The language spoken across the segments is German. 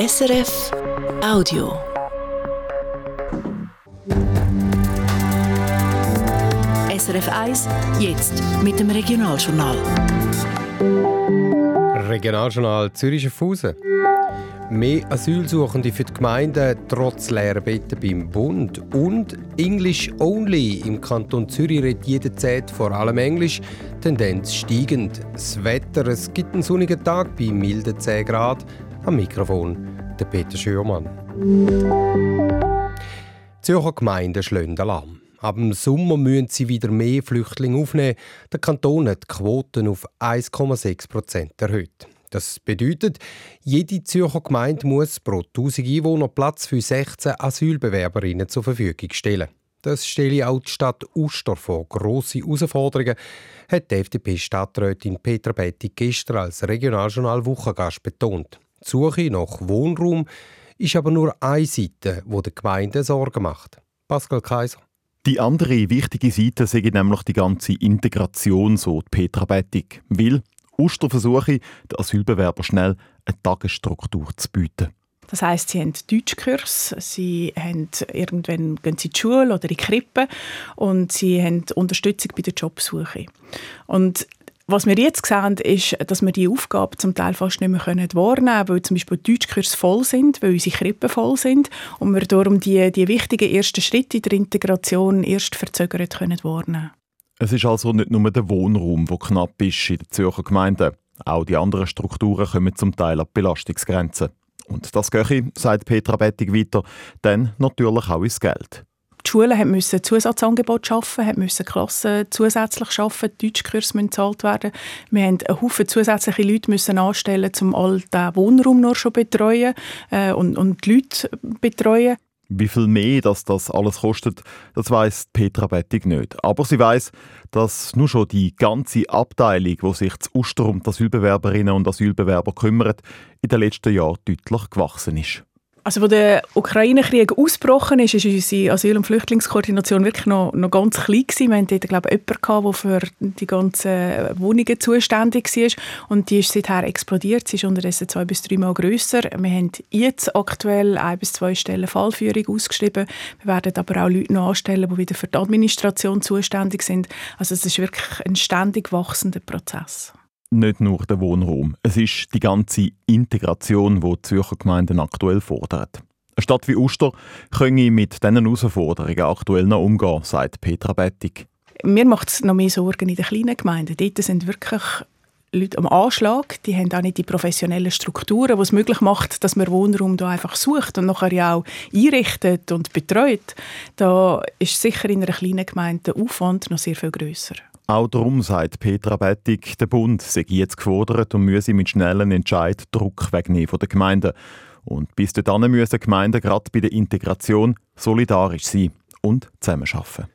SRF Audio. SRF 1, jetzt mit dem Regionaljournal. Regionaljournal Zürich Schaffhausen. Mehr Asylsuchende für die Gemeinden trotz leerer Betten beim Bund und English Only. Im Kanton Zürich redet jede Zeit vor allem Englisch, Tendenz steigend. Das Wetter, es gibt einen sonnigen Tag bei milden 10 Grad. Am Mikrofon der Peter Schürmann. Zürcher Gemeinden schlagen Alarm. Ab dem Sommer müssen sie wieder mehr Flüchtlinge aufnehmen. Der Kanton hat die Quoten auf 1,6 Prozent erhöht. Das bedeutet, jede Zürcher Gemeinde muss pro 1000 Einwohner Platz für 16 Asylbewerberinnen zur Verfügung stellen. Das stelle auch die Stadt Uster vor grosse Herausforderungen, hat die FDP-Stadträtin Petra Bettig gestern als Regionaljournal Wochengast betont. Die Suche nach Wohnraum ist aber nur eine Seite, wo der Gemeinde Sorgen macht. Pascal Kaiser. Die andere wichtige Seite sei nämlich die ganze Integration, so Petra Bettig. Weil Uster versuche, den Asylbewerber schnell eine Tagesstruktur zu bieten. Das heißt, sie haben Deutschkurs, sie haben irgendwann gehen sie in die Schule oder in die Krippe und sie haben Unterstützung bei der Jobsuche. Und was wir jetzt sehen, ist, dass wir die Aufgabe zum Teil fast nicht mehr wahrnehmen können, weil zum Beispiel die Deutschkurse voll sind, weil unsere Krippen voll sind und wir darum die, die wichtigen ersten Schritte der Integration erst verzögert können wahrnehmen Es ist also nicht nur der Wohnraum, der knapp ist in den Zürcher Gemeinden. Auch die anderen Strukturen kommen zum Teil an Belastungsgrenzen. Und das gehe, sagt Petra Bettig weiter, dann natürlich auch ins Geld die Schulen mussten Zusatzangebote schaffen, mussten Klassen zusätzlich schaffen, Deutschkurse müssen gezahlt werden. Wir haben einen Haufen zusätzliche Leute müssen anstellen, um all den Wohnraum noch schon betreuen äh, und, und die Leute betreuen. Wie viel mehr dass das alles kostet, das weiß Petra Bettig nicht. Aber sie weiß, dass nur schon die ganze Abteilung, die sich zu Uster um die Asylbewerberinnen und Asylbewerber kümmert, in den letzten Jahren deutlich gewachsen ist. Also, als der Ukraine-Krieg ausgebrochen ist, war unsere Asyl- und Flüchtlingskoordination wirklich noch, noch ganz klein. Gewesen. Wir hatten dort, glaube ich, jemanden, der für die ganzen Wohnungen zuständig war. Und die ist seither explodiert. Sie ist unterdessen zwei bis drei Mal grösser. Wir haben jetzt aktuell ein bis zwei Stellen Fallführung ausgeschrieben. Wir werden aber auch Leute noch anstellen, die wieder für die Administration zuständig sind. Also es ist wirklich ein ständig wachsender Prozess nicht nur der Wohnraum. Es ist die ganze Integration, die die Zürcher Gemeinden aktuell fordert. Eine Stadt wie Uster könne mit diesen Herausforderungen aktuell noch umgehen, sagt Petra Bettig. Mir macht es noch mehr Sorgen in den kleinen Gemeinden. Dort sind wirklich Leute am Anschlag. Die haben auch nicht die professionellen Strukturen, die es möglich macht, dass man Wohnraum da einfach sucht und nachher ja auch einrichtet und betreut. Da ist sicher in einer kleinen Gemeinde der Aufwand noch sehr viel grösser. Auch darum sagt Petra Bettig, der Bund sei jetzt gefordert und müsse mit schnellen Entscheid Druck wegnehmen von der Gemeinden. Und bis dahin müssen Gemeinden gerade bei der Integration solidarisch sein und zusammenarbeiten.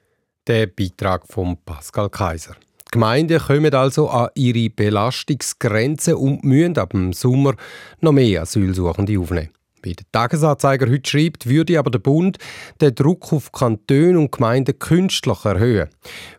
Der Beitrag von Pascal Kaiser. Die Gemeinden kommen also an ihre Belastungsgrenzen und müssen ab dem Sommer noch mehr Asylsuchende aufnehmen. Wie der Tagesanzeiger heute schreibt, würde aber der Bund den Druck auf Kantone und Gemeinden künstlich erhöhen.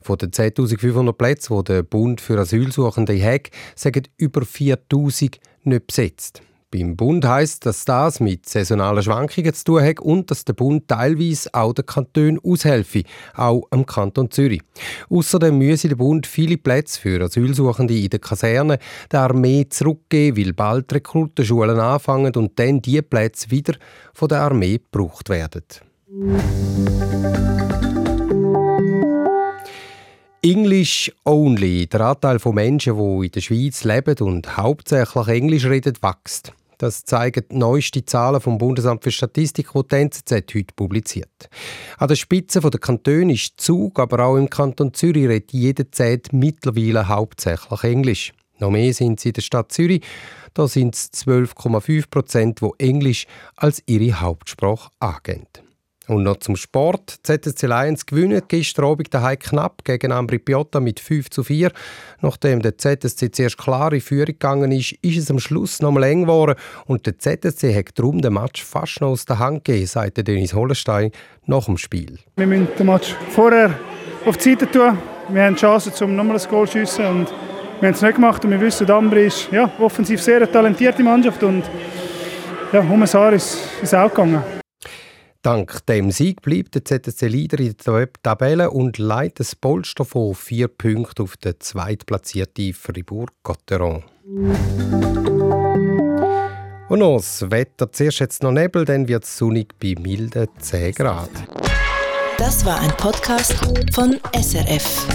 Von den 10.500 Plätzen, die der Bund für Asylsuchende hat, sind über 4.000 nicht besetzt. Beim Bund heißt, dass das mit saisonalen Schwankungen zu tun hat und dass der Bund teilweise auch den Kantonen aushelfe, auch am Kanton Zürich. Außerdem müsse der Bund viele Plätze für Asylsuchende in der Kaserne der Armee zurückgeben, weil bald Rekrutenschulen anfangen und dann diese Plätze wieder von der Armee gebraucht werden. English only. Der Anteil von Menschen, die in der Schweiz leben und hauptsächlich Englisch reden, wächst. Das zeigen die neuesten Zahlen vom Bundesamt für Statistik, die die NZZ heute publiziert. An der Spitze der Kantone ist Zug, aber auch im Kanton Zürich redet jede Zeit mittlerweile hauptsächlich Englisch. Noch mehr sind sie in der Stadt Zürich. Da sind es 12,5 Prozent, die Englisch als ihre Hauptsprache angeben. Und noch zum Sport. ZSC Lions gewinnen gestern Abend daheim knapp gegen Ambri Piotta mit 5 zu 4. Nachdem der ZSC zuerst klar in Führung gegangen ist, ist es am Schluss noch mal eng geworden und der ZSC hat darum den Match fast noch aus der Hand gegeben, sagte Dennis Hollenstein nach dem Spiel. Wir müssen den Match vorher auf die Seite tun. Wir haben die Chance, um nochmal ein Goal zu schiessen und wir haben es nicht gemacht und wir wissen, Ambri ist ja, offensiv sehr eine talentierte Mannschaft und ja, um Jahr ist es auch gegangen. Dank dem Sieg bleibt der ZSC Leader in der Tabelle und leitet das Polster von vier Punkten auf den zweitplatzierten Fribourg-Gotteron. Und noch das Wetter. Zuerst jetzt noch Nebel, dann wird es sonnig bei milden 10 Grad. Das war ein Podcast von SRF.